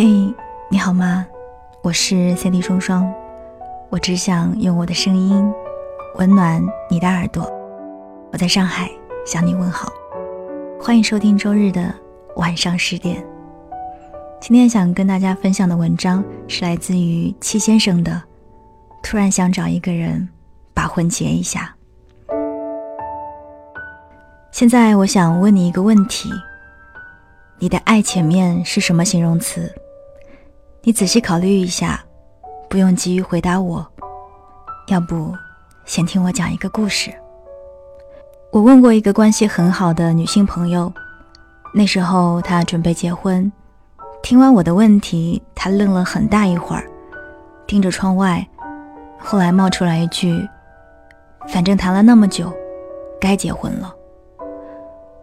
嘿，你好吗？我是 CD 双双，我只想用我的声音温暖你的耳朵。我在上海向你问好，欢迎收听周日的晚上十点。今天想跟大家分享的文章是来自于戚先生的。突然想找一个人把婚结一下。现在我想问你一个问题：你的爱前面是什么形容词？你仔细考虑一下，不用急于回答我。要不，先听我讲一个故事。我问过一个关系很好的女性朋友，那时候她准备结婚。听完我的问题，她愣了很大一会儿，盯着窗外。后来冒出来一句：“反正谈了那么久，该结婚了。”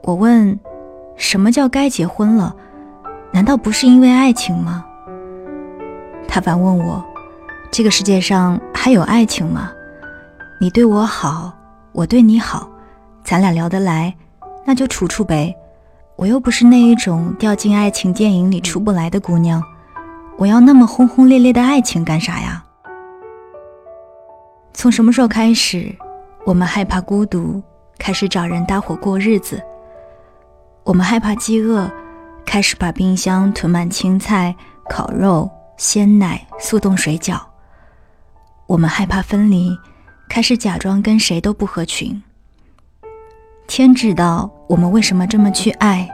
我问：“什么叫该结婚了？难道不是因为爱情吗？”他反问我：“这个世界上还有爱情吗？你对我好，我对你好，咱俩聊得来，那就处处呗。我又不是那一种掉进爱情电影里出不来的姑娘，我要那么轰轰烈烈的爱情干啥呀？”从什么时候开始，我们害怕孤独，开始找人搭伙过日子？我们害怕饥饿，开始把冰箱囤满青菜、烤肉、鲜奶、速冻水饺。我们害怕分离，开始假装跟谁都不合群。天知道我们为什么这么去爱，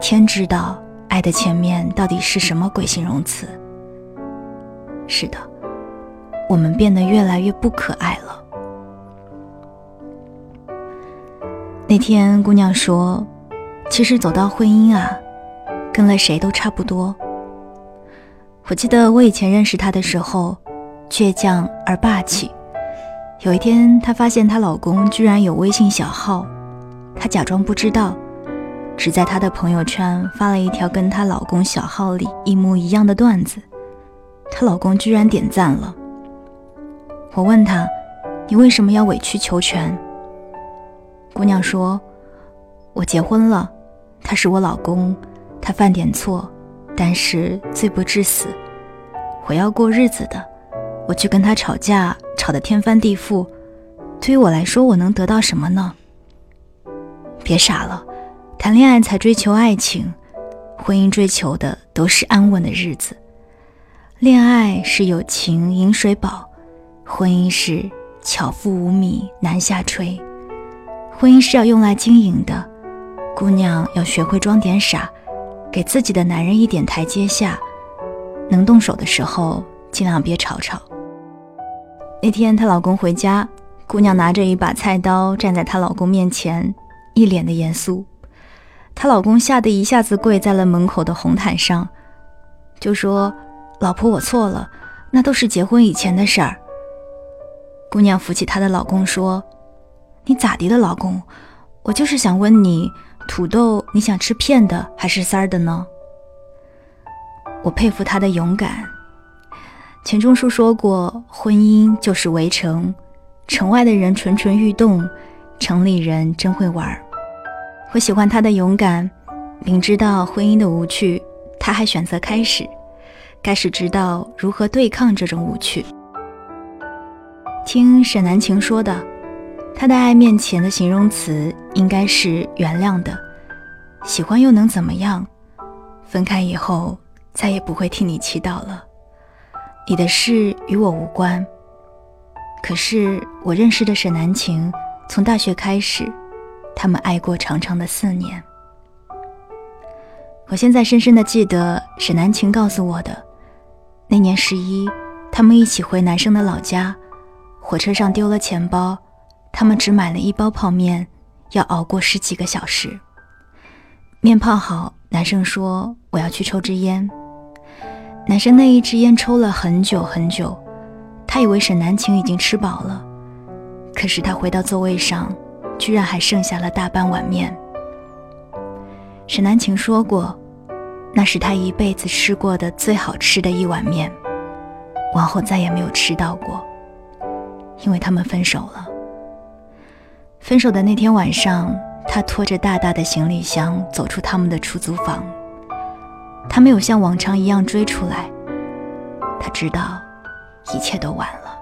天知道爱的前面到底是什么鬼形容词。是的。我们变得越来越不可爱了。那天，姑娘说：“其实走到婚姻啊，跟了谁都差不多。”我记得我以前认识她的时候，倔强而霸气。有一天，她发现她老公居然有微信小号，她假装不知道，只在她的朋友圈发了一条跟她老公小号里一模一样的段子，她老公居然点赞了。我问他：“你为什么要委曲求全？”姑娘说：“我结婚了，他是我老公，他犯点错，但是罪不至死。我要过日子的，我去跟他吵架，吵得天翻地覆，对于我来说，我能得到什么呢？别傻了，谈恋爱才追求爱情，婚姻追求的都是安稳的日子。恋爱是友情饮水饱。”婚姻是巧妇无米难下炊，婚姻是要用来经营的。姑娘要学会装点傻，给自己的男人一点台阶下。能动手的时候，尽量别吵吵。那天她老公回家，姑娘拿着一把菜刀站在她老公面前，一脸的严肃。她老公吓得一下子跪在了门口的红毯上，就说：“老婆，我错了，那都是结婚以前的事儿。”姑娘扶起她的老公说：“你咋的了，老公？我就是想问你，土豆你想吃片的还是丝儿的呢？”我佩服他的勇敢。钱钟书说过：“婚姻就是围城，城外的人蠢蠢欲动，城里人真会玩。”我喜欢他的勇敢，明知道婚姻的无趣，他还选择开始，开始知道如何对抗这种无趣。听沈南晴说的，他的爱面前的形容词应该是原谅的，喜欢又能怎么样？分开以后再也不会替你祈祷了，你的事与我无关。可是我认识的沈南晴，从大学开始，他们爱过长长的四年。我现在深深的记得沈南晴告诉我的，那年十一，他们一起回男生的老家。火车上丢了钱包，他们只买了一包泡面，要熬过十几个小时。面泡好，男生说：“我要去抽支烟。”男生那一支烟抽了很久很久，他以为沈南晴已经吃饱了，可是他回到座位上，居然还剩下了大半碗面。沈南晴说过，那是他一辈子吃过的最好吃的一碗面，往后再也没有吃到过。因为他们分手了。分手的那天晚上，他拖着大大的行李箱走出他们的出租房。他没有像往常一样追出来。他知道，一切都晚了。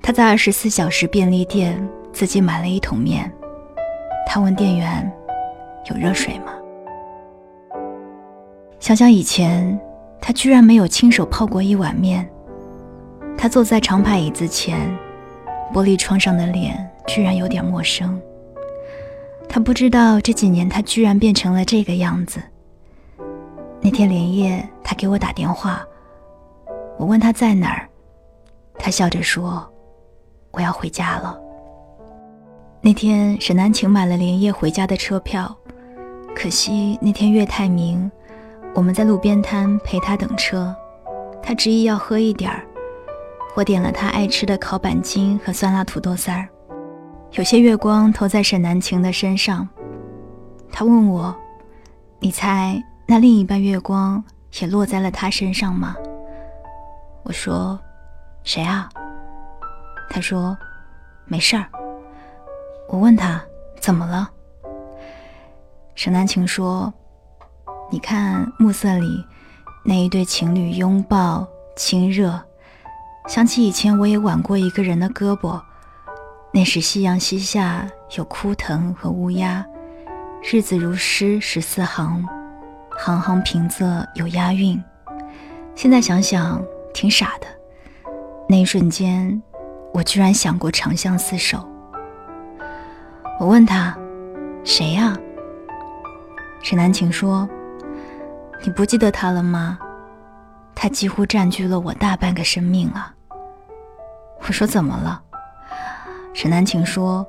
他在二十四小时便利店自己买了一桶面。他问店员：“有热水吗？”想想以前，他居然没有亲手泡过一碗面。他坐在长排椅子前，玻璃窗上的脸居然有点陌生。他不知道这几年他居然变成了这个样子。那天连夜，他给我打电话，我问他在哪儿，他笑着说。我要回家了。那天沈南晴买了连夜回家的车票，可惜那天月太明，我们在路边摊陪他等车，他执意要喝一点儿，我点了他爱吃的烤板筋和酸辣土豆丝儿，有些月光投在沈南晴的身上，他问我：“你猜那另一半月光也落在了他身上吗？”我说：“谁啊？”他说：“没事儿。”我问他：“怎么了？”沈南晴说：“你看暮色里那一对情侣拥抱亲热，想起以前我也挽过一个人的胳膊，那时夕阳西下，有枯藤和乌鸦，日子如诗十四行，行行平仄有押韵。现在想想挺傻的，那一瞬间。”我居然想过长相厮守。我问他：“谁呀？”沈南晴说：“你不记得他了吗？他几乎占据了我大半个生命啊。”我说：“怎么了？”沈南晴说：“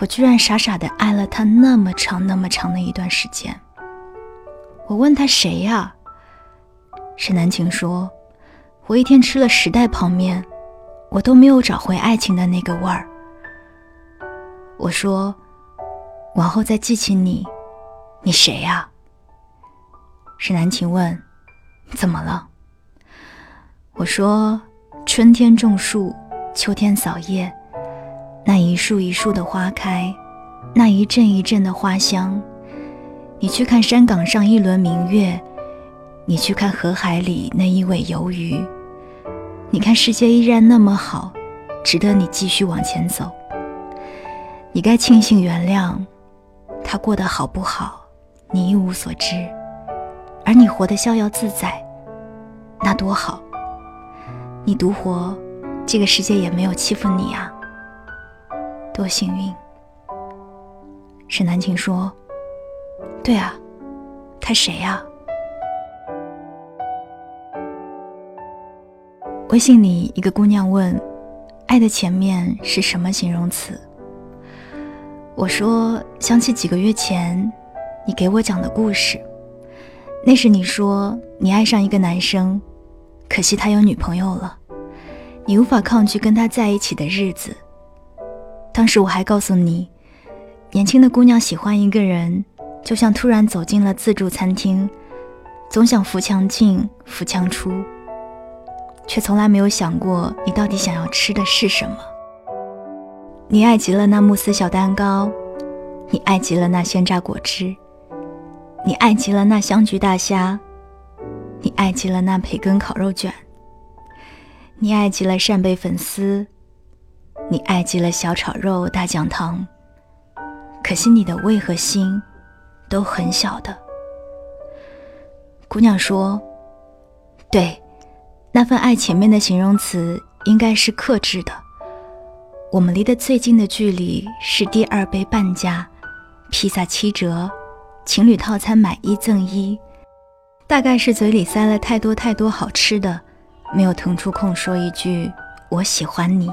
我居然傻傻的爱了他那么长那么长的一段时间。”我问他：“谁呀？”沈南晴说：“我一天吃了十袋泡面。”我都没有找回爱情的那个味儿。我说，往后再记起你，你谁呀？沈南晴问，怎么了？我说，春天种树，秋天扫叶，那一树一树的花开，那一阵一阵的花香。你去看山岗上一轮明月，你去看河海里那一尾游鱼。你看，世界依然那么好，值得你继续往前走。你该庆幸原谅，他过得好不好，你一无所知，而你活得逍遥自在，那多好。你独活，这个世界也没有欺负你啊，多幸运。沈南晴说：“对啊，他谁呀？”微信里一个姑娘问：“爱的前面是什么形容词？”我说：“想起几个月前你给我讲的故事，那时你说你爱上一个男生，可惜他有女朋友了，你无法抗拒跟他在一起的日子。当时我还告诉你，年轻的姑娘喜欢一个人，就像突然走进了自助餐厅，总想扶墙进，扶墙出。”却从来没有想过，你到底想要吃的是什么。你爱极了那慕斯小蛋糕，你爱极了那鲜榨果汁，你爱极了那香菊大虾，你爱极了那培根烤肉卷，你爱极了扇贝粉丝，你爱极了小炒肉大酱汤。可惜你的胃和心都很小的。姑娘说：“对。”那份爱前面的形容词应该是克制的。我们离得最近的距离是第二杯半价，披萨七折，情侣套餐买一赠一。大概是嘴里塞了太多太多好吃的，没有腾出空说一句我喜欢你。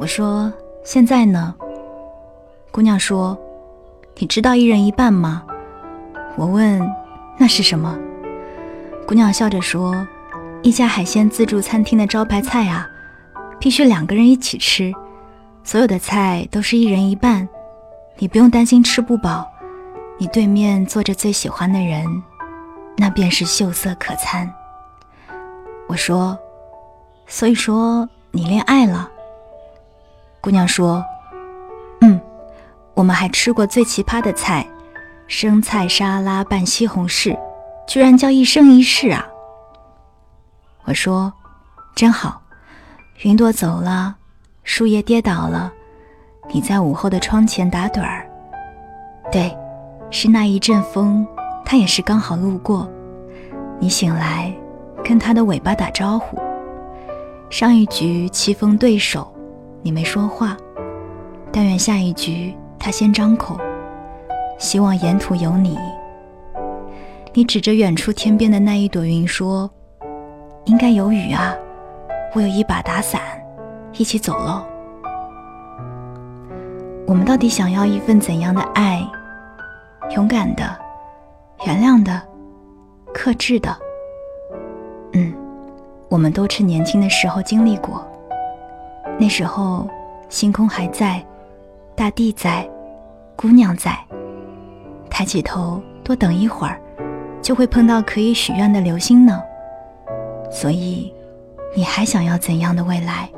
我说现在呢？姑娘说，你知道一人一半吗？我问那是什么？姑娘笑着说。一家海鲜自助餐厅的招牌菜啊，必须两个人一起吃，所有的菜都是一人一半，你不用担心吃不饱。你对面坐着最喜欢的人，那便是秀色可餐。我说，所以说你恋爱了。姑娘说，我们还吃过最奇葩的菜，生菜沙拉拌西红柿，居然叫一生一世啊！我说，真好。云朵走了，树叶跌倒了，你在午后的窗前打盹儿。对，是那一阵风，它也是刚好路过。你醒来，跟它的尾巴打招呼。上一局棋逢对手，你没说话。但愿下一局他先张口，希望沿途有你。你指着远处天边的那一朵云说：“应该有雨啊，我有一把打伞，一起走喽。”我们到底想要一份怎样的爱？勇敢的，原谅的，克制的。嗯，我们都趁年轻的时候经历过，那时候星空还在。大地在，姑娘在。抬起头，多等一会儿，就会碰到可以许愿的流星呢。所以，你还想要怎样的未来？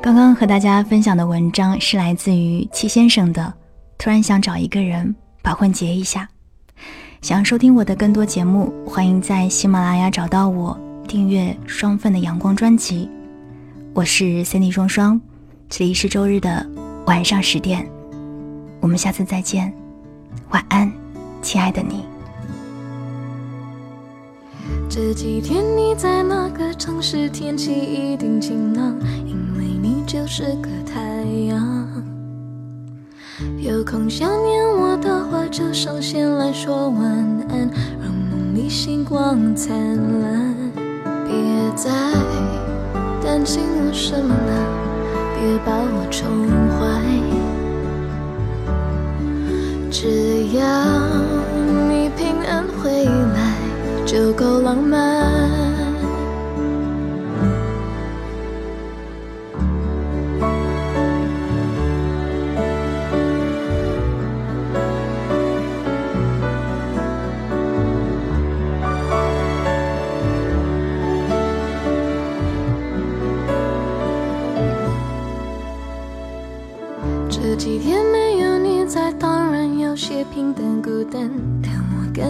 刚刚和大家分享的文章是来自于戚先生的。突然想找一个人把婚结一下。想要收听我的更多节目，欢迎在喜马拉雅找到我，订阅双份的阳光专辑。我是 Cindy 双双，这里是周日的晚上十点，我们下次再见，晚安，亲爱的你。这几天你在哪个城市？天气一定晴朗，因为你就是个太阳。有空想念我的话，就上线来说晚安，让梦里星光灿烂，别再。担心我什么了？别把我宠坏，只要你平安回来，就够浪漫。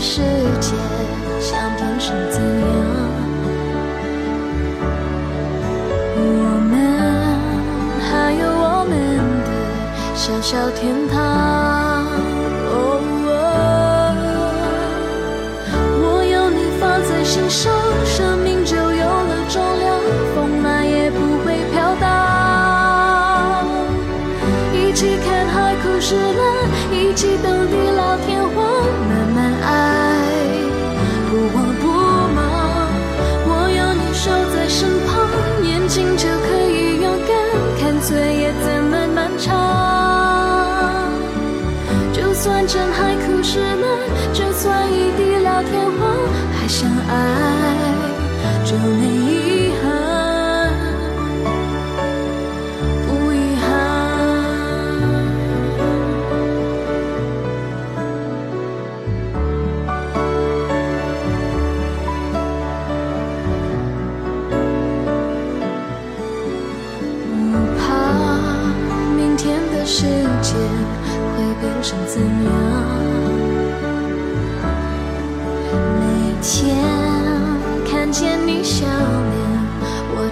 世界想变成怎样，我们还有我们的小小天堂。还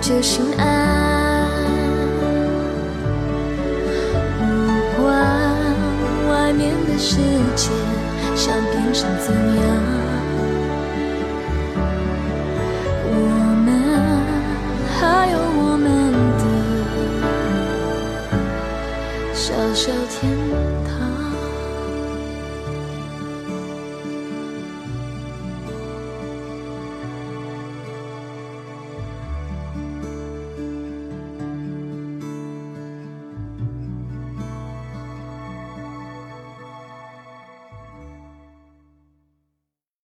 就心安，不管外面的世界想变成怎样，我们还有我们的小小天。